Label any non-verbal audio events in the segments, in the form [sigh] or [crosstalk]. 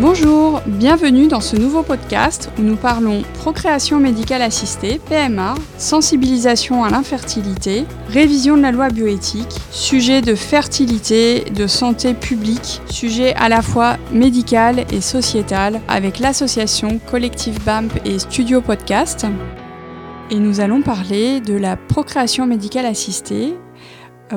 Bonjour, bienvenue dans ce nouveau podcast où nous parlons procréation médicale assistée, PMA, sensibilisation à l'infertilité, révision de la loi bioéthique, sujet de fertilité, de santé publique, sujet à la fois médical et sociétal avec l'association Collectif BAMP et Studio Podcast. Et nous allons parler de la procréation médicale assistée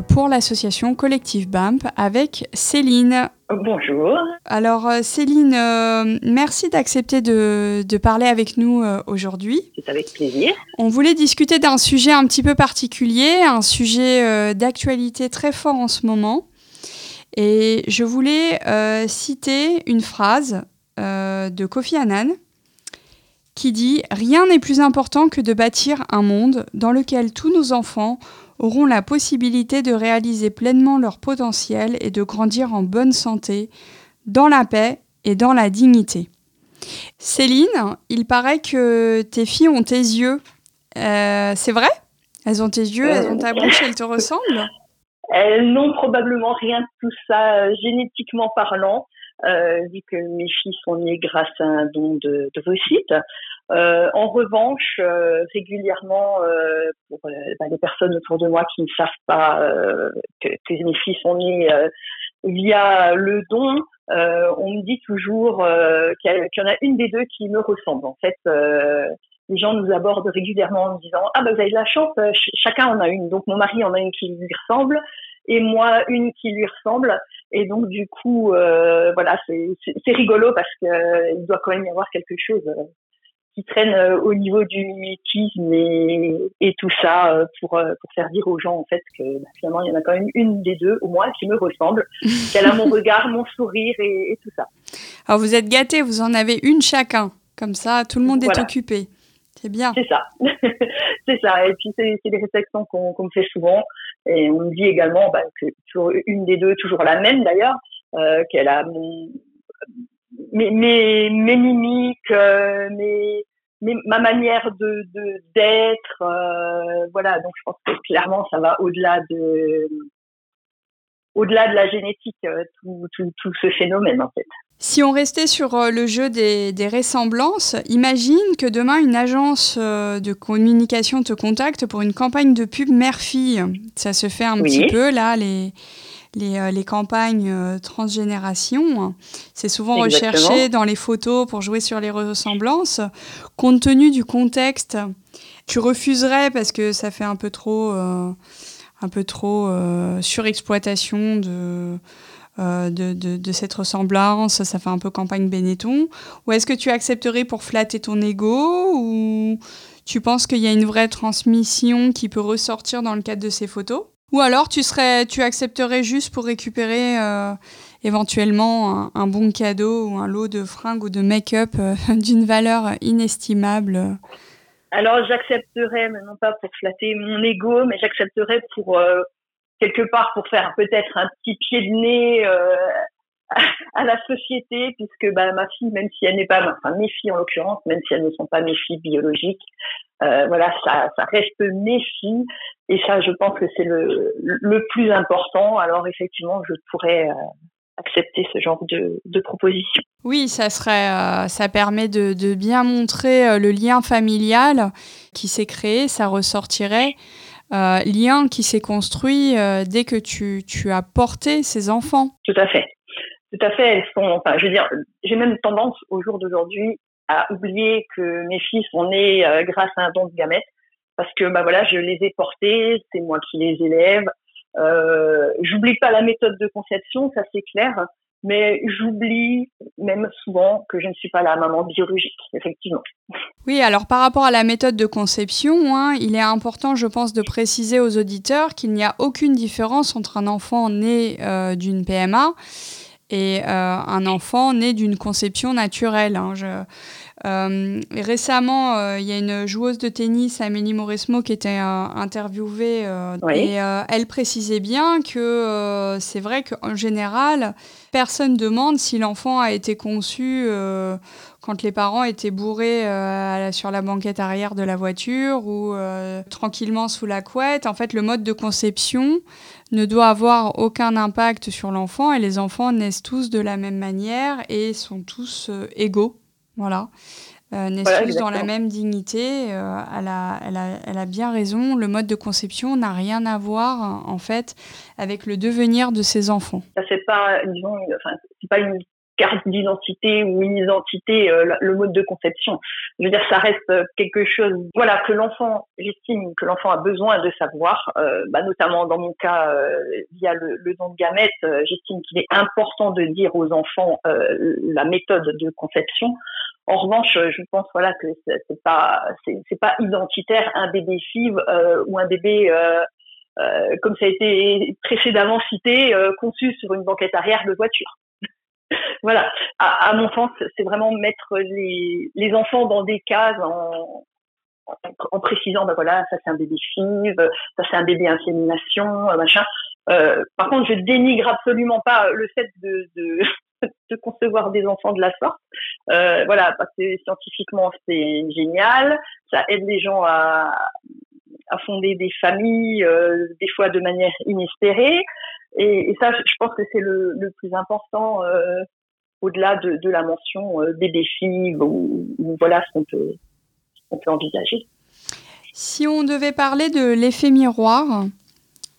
pour l'association Collectif BAMP avec Céline. Bonjour. Alors euh, Céline, euh, merci d'accepter de, parler avec nous aujourd'hui. C'est avec plaisir. On voulait discuter d'un sujet un petit peu particulier, un sujet d'actualité très fort en ce moment. Et je voulais citer une phrase de Kofi Annan qui dit ⁇ Rien n'est plus important que de bâtir un monde dans lequel tous nos enfants auront la possibilité de réaliser pleinement leur potentiel et de grandir en bonne santé, dans la paix et dans la dignité. Céline, il paraît que tes filles ont tes yeux. Euh, c'est vrai? Elles ont tes yeux, elles ont ta bouche, [laughs] elles te ressemblent? Elles n'ont probablement rien de tout ça, euh, génétiquement parlant. Euh, vu que mes filles sont nées grâce à un don de, de. Euh, en revanche, euh, régulièrement, euh, pour euh, bah, les personnes autour de moi qui ne savent pas que, que, mes filles sont nées via le don, on me dit toujours qu'il y, en a une des deux qui me ressemble. En fait, les gens nous abordent régulièrement en me disant ah ben vous avez de la chance, chacun en a une. Donc mon mari en a une qui lui ressemble et moi une qui lui ressemble. Et donc du coup, voilà, c'est rigolo parce qu'il doit quand même y avoir quelque chose qui traînent euh, au niveau du mimétisme et, tout ça euh, pour, euh, pour faire dire aux gens en fait que bah, finalement il y en a quand même une des deux au moins qui me ressemble, [laughs] qu'elle a mon regard, mon sourire et, tout ça. Alors vous êtes gâtés, vous en avez une chacun, comme ça tout le monde est occupé. C'est bien. C'est ça, [laughs] c'est ça. Et puis c'est des réflexions qu'on me fait souvent et on me dit également bah, que toujours une des deux, toujours la même d'ailleurs, qu'elle a mon mes, mes, mes mimiques, euh, mes, ma manière de d'être, euh, voilà. Donc je pense que clairement ça va au-delà de au-delà de la génétique, euh, tout, tout, tout, ce phénomène en fait. Si on restait sur le jeu des, des ressemblances, imagine que demain une agence de communication te contacte pour une campagne de pub mère-fille. Ça se fait un petit peu là, les, euh, les, campagnes euh, transgénération. C'est souvent recherché dans les photos pour jouer sur les ressemblances. Compte tenu du contexte, tu refuserais parce que ça fait un peu trop, euh, un peu trop surexploitation de, de, de, cette ressemblance, ça fait un peu campagne Benetton Ou est-ce que tu accepterais pour flatter ton ego Ou tu penses qu'il y a une vraie transmission qui peut ressortir dans le cadre de ces photos? Ou alors tu serais, tu accepterais juste pour récupérer euh, éventuellement un, bon cadeau ou un lot de fringues ou de make-up euh, [laughs] d'une valeur inestimable. Alors j'accepterais, mais non pas pour flatter mon ego, mais j'accepterais pour euh, quelque part pour faire peut-être un petit pied de nez à la société, puisque bah, ma fille, même si elle n'est pas, enfin mes filles en l'occurrence, même si elles ne sont pas mes filles biologiques, euh, voilà, ça, ça reste mes filles, et ça, je pense que c'est le, le plus important. Alors effectivement, je pourrais euh, accepter ce genre de, de proposition. Oui, ça serait, euh, ça permet de, de, bien montrer le lien familial qui s'est créé, ça ressortirait. lien qui s'est construit dès que tu, tu as porté ces enfants. Tout à fait. Tout à fait, elles sont, enfin, je veux dire, j'ai même tendance au jour d'aujourd'hui à oublier que mes filles sont nées euh, grâce à un don de gamètes, parce que bah voilà, je les ai portées, c'est moi qui les élève. Euh, j'oublie pas la méthode de conception, ça c'est clair, mais j'oublie même souvent que je ne suis pas la maman biologique, effectivement. Oui, alors par rapport à la méthode de conception, hein, il est important, je pense, de préciser aux auditeurs qu'il n'y a aucune différence entre un enfant né euh, d'une PMA et euh, un enfant né d'une conception naturelle. Hein. Euh, récemment, il y a une joueuse de tennis, Amélie Mauresmo, qui était interviewée et elle précisait bien que c'est vrai qu'en général, personne demande si l'enfant a été conçu quand les parents étaient bourrés euh, sur la banquette arrière de la voiture ou euh, tranquillement sous la couette. En fait, le mode de conception ne doit avoir aucun impact sur l'enfant et les enfants naissent tous de la même manière et sont tous euh, égaux. Voilà. naissent tous dans la même dignité. Elle a, elle, a, elle, a, bien raison. Le mode de conception n'a rien à voir, en fait, avec le devenir de ses enfants. Ça fait pas, disons, enfin, c'est pas une carte d'identité ou une identité, euh, le mode de conception. Je veux dire, ça reste euh, quelque chose, voilà, que l'enfant, j'estime que l'enfant a besoin de savoir, euh, bah, notamment dans mon cas via le, le, don de gamètes, j'estime qu'il est important de dire aux enfants la méthode de conception. En revanche, je pense voilà que c'est pas c'est pas identitaire un bébé FIV ou un bébé comme ça a été précédemment cité, conçu sur une banquette arrière de voiture [laughs] voilà, à, mon sens, c'est vraiment mettre les, les, enfants dans des cases en, précisant, ben voilà, ça c'est un bébé FIV, ça c'est un bébé insémination, euh, machin. Euh, par contre, je dénigre absolument pas le fait de, de concevoir des enfants de la sorte. Euh, voilà, parce que scientifiquement c'est génial, ça aide les gens à, à fonder des familles, euh, des fois de manière inespérée. Et, ça, je pense que c'est le, le, plus important euh, au-delà de, de, la mention des défis ou, voilà ce qu'on peut, peut, envisager. Si on devait parler de l'effet miroir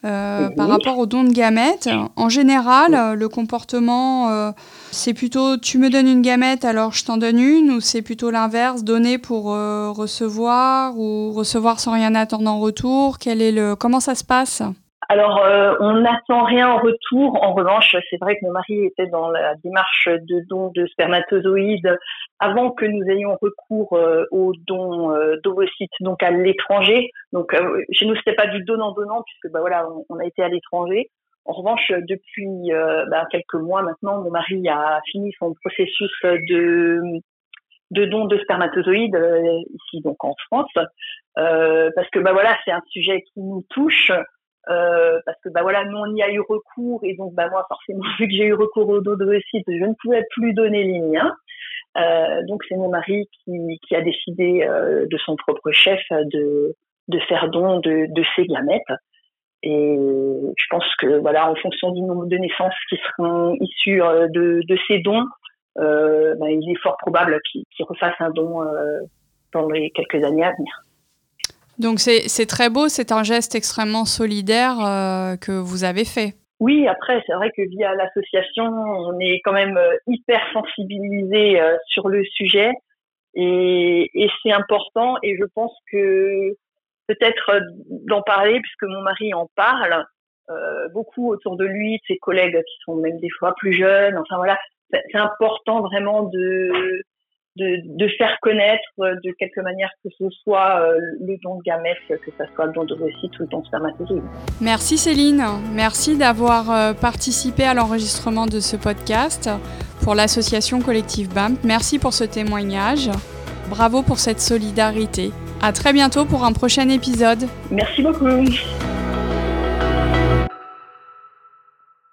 euh, par rapport au don de gamètes, en général, le comportement, euh, c'est plutôt tu me donnes une gamète alors je t'en donne une ou c'est plutôt l'inverse, donner pour recevoir ou recevoir sans rien attendre en retour? Quel est le, Comment ça se passe? Alors, euh, on n'attend rien en retour. En revanche, c'est vrai que mon mari était dans la démarche de don de spermatozoïdes avant que nous ayons recours euh, au don euh, d'ovocytes, donc à l'étranger. Donc, chez nous, c'était pas du donnant-donnant puisque bah voilà, on, a été à l'étranger. En revanche, depuis bah, quelques mois maintenant, mon mari a fini son processus de de don de spermatozoïdes ici donc en France parce que bah voilà c'est un sujet qui nous touche euh, parce que bah voilà, nous on y a eu recours et donc bah moi forcément [laughs] vu que j'ai eu recours au dos de site, je ne pouvais plus donner les miens. Euh, donc c'est mon mari qui, a décidé euh, de son propre chef de, de faire don de, de ses gamètes. Et je pense que voilà, en fonction du nombre de naissances qui seront issues de, de ces dons, bah, il est fort probable qu'il refasse un don dans les quelques années à venir. Donc c'est très beau, c'est un geste extrêmement solidaire euh, que vous avez fait. Oui, après, c'est vrai que via l'association, on est quand même euh, hyper sensibilisé euh, sur le sujet et, et c'est important et je pense que peut-être d'en parler puisque mon mari en parle beaucoup autour de lui, de ses collègues qui sont même des fois plus jeunes. Enfin voilà, c'est important vraiment de de, faire connaître euh, de quelque manière que ce soit euh, le don de gamètes, que ce soit le don de ou le don de spermatozoïdes. Merci Céline, merci d'avoir euh, participé à l'enregistrement de ce podcast pour l'association collective BAMP. Merci pour ce témoignage. Bravo pour cette solidarité. À très bientôt pour un prochain épisode. Merci beaucoup.